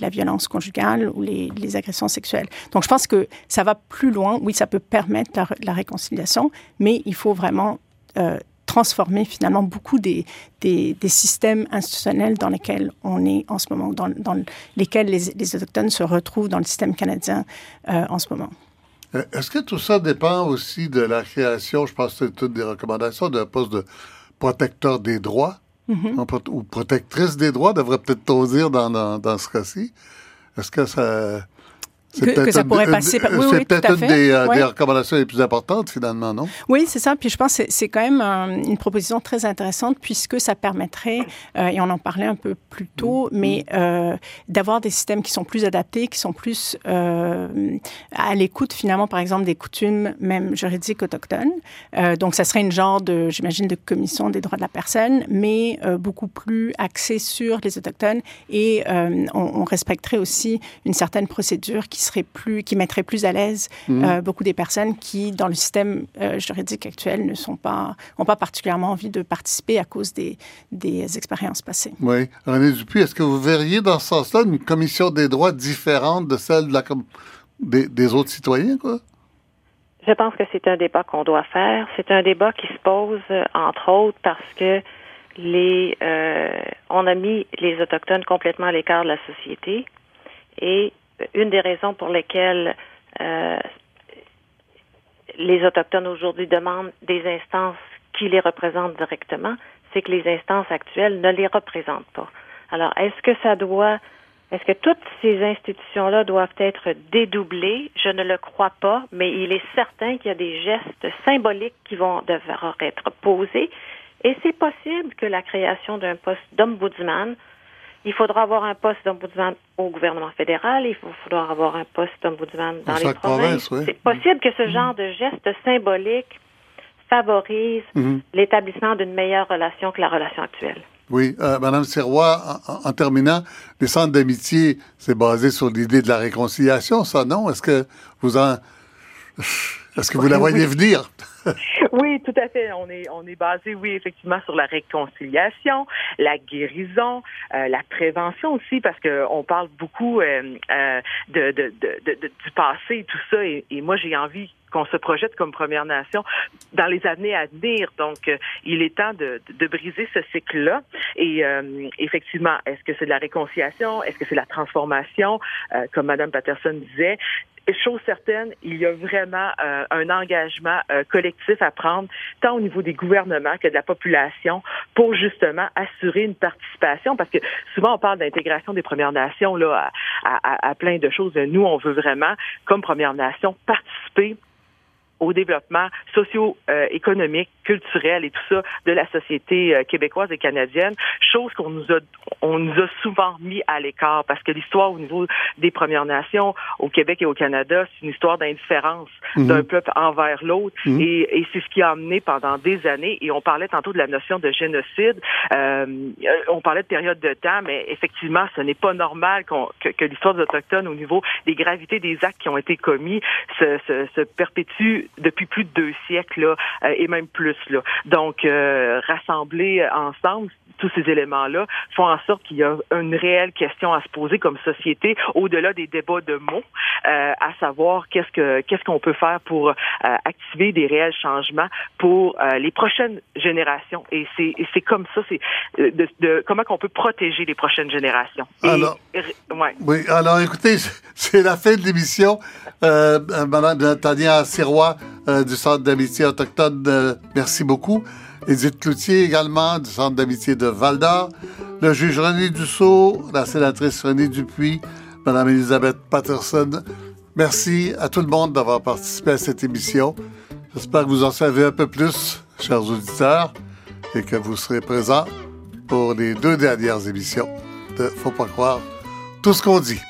la violence conjugale ou les, agressions sexuelles. Donc, je pense que ça va plus loin. Oui, ça peut permettre la, réconciliation, mais il faut vraiment euh, transformer finalement beaucoup des, systèmes institutionnels dans lesquels on est en ce moment, dans, lesquels les, Autochtones se retrouvent dans le système canadien en ce moment. Euh, est-ce que tout ça dépend aussi de la création, je pense que c'est toutes des recommandations, d'un poste de protecteur des droits? Mm-hmm. ou protectrice des droits, devrait peut-être dire dans, dans, dans ce cas-ci? Est-ce que ça que, ça pourrait passer par... Oui, c'est peut-être une des, euh, des, recommandations les plus importantes, finalement, non? Oui, c'est ça. Puis je pense que c'est quand même une proposition très intéressante puisque ça permettrait, euh, et on en parlait un peu plus tôt, mm. mais euh, d'avoir des systèmes qui sont plus adaptés, qui sont plus à l'écoute, finalement, par exemple, des coutumes, même juridiques autochtones. donc, ça serait une genre de, j'imagine, de commission des droits de la personne, mais beaucoup plus axée sur les autochtones et on, on respecterait aussi une certaine procédure qui serait plus, qui mettrait plus à l'aise mhm. euh, beaucoup des personnes qui, dans le système euh, juridique actuel, ne sont pas, ont pas particulièrement envie de participer à cause des, des expériences passées. Oui. René Dupuis, est-ce que vous verriez dans ce sens-là une commission des droits différente de celle de la, des, des autres citoyens, quoi? Je pense que c'est un débat qu'on doit faire. C'est un débat qui se pose, euh, entre autres, parce que les, on a mis les Autochtones complètement à l'écart de la société et une des raisons pour lesquelles euh, les Autochtones aujourd'hui demandent des instances qui les représentent directement, c'est que les instances actuelles ne les représentent pas. Alors, est-ce que ça doit, est-ce que toutes ces institutions-là doivent être dédoublées? Je ne le crois pas, mais il est certain qu'il y a des gestes symboliques qui vont devoir être posés. Et c'est possible que la création d'un poste d'ombudsman il faudra avoir un poste d'ombudsman au gouvernement fédéral, il faudra avoir un poste d'ombudsman dans les provinces. C'est possible que ce mhm. genre de geste symbolique favorise mhm. l'établissement d'une meilleure relation que la relation actuelle. Oui, euh, Madame Serrois, en, terminant, les centres d'amitié, c'est basé sur l'idée de la réconciliation, ça, non? Est-ce que vous en... Est-ce que vous la voyez venir? oui, tout à fait. On est, on est basé, oui, effectivement, sur la réconciliation, la guérison, euh, la prévention aussi, parce que on parle beaucoup euh, euh, de, de, de, du passé et tout ça. Et, et moi, j'ai envie qu'on se projette comme Première Nation dans les années à venir. Donc, il est temps de, de briser ce cycle-là. Et effectivement, est-ce que c'est de la réconciliation? Est-ce que c'est la transformation? comme Madame Patterson disait, chose certaine, il y a vraiment euh, un engagement euh, collectif à prendre, tant au niveau des gouvernements que de la population, pour justement assurer une participation, parce que souvent on parle d'intégration des Premières Nations là à, à, plein de choses. Nous, on veut vraiment, comme Première Nation, participer au développement socio-économique, culturel et tout ça de la société euh, québécoise et canadienne, chose qu'on nous a on nous a souvent mis à l'écart parce que l'histoire au niveau des Premières Nations au Québec et au Canada, c'est une histoire d'indifférence mhm. d'un peuple envers l'autre mhm. et, et c'est ce qui a amené pendant des années et on parlait tantôt de la notion de génocide, euh, on parlait de période de temps, mais effectivement, ce n'est pas normal que, que l'histoire des Autochtones au niveau des gravités des actes qui ont été commis se, se, se perpétue depuis plus de deux siècles là, euh, et même plus. Là. Donc, euh, rassembler ensemble tous ces éléments-là font en sorte qu'il y a une réelle question à se poser comme société, au-delà des débats de mots, euh, à savoir qu'est-ce que qu'est-ce qu'on peut faire pour activer des réels changements pour les prochaines générations. Et c'est c'est comme ça, c'est de, de, comment qu'on peut protéger les prochaines générations. alors, ouais. oui, alors écoutez, c'est la fin de l'émission. Madame Tania Sirois, euh, du Centre d'amitié autochtone. Euh, merci beaucoup. Edith Cloutier également du Centre d'amitié de Val-d'Or. Le juge René Dussault, la sénatrice René Dupuis, Madame Elisabeth Patterson. Merci à tout le monde d'avoir participé à cette émission. J'espère que vous en savez un peu plus, chers auditeurs, et que vous serez présents pour les deux dernières émissions de Faut pas croire tout ce qu'on dit.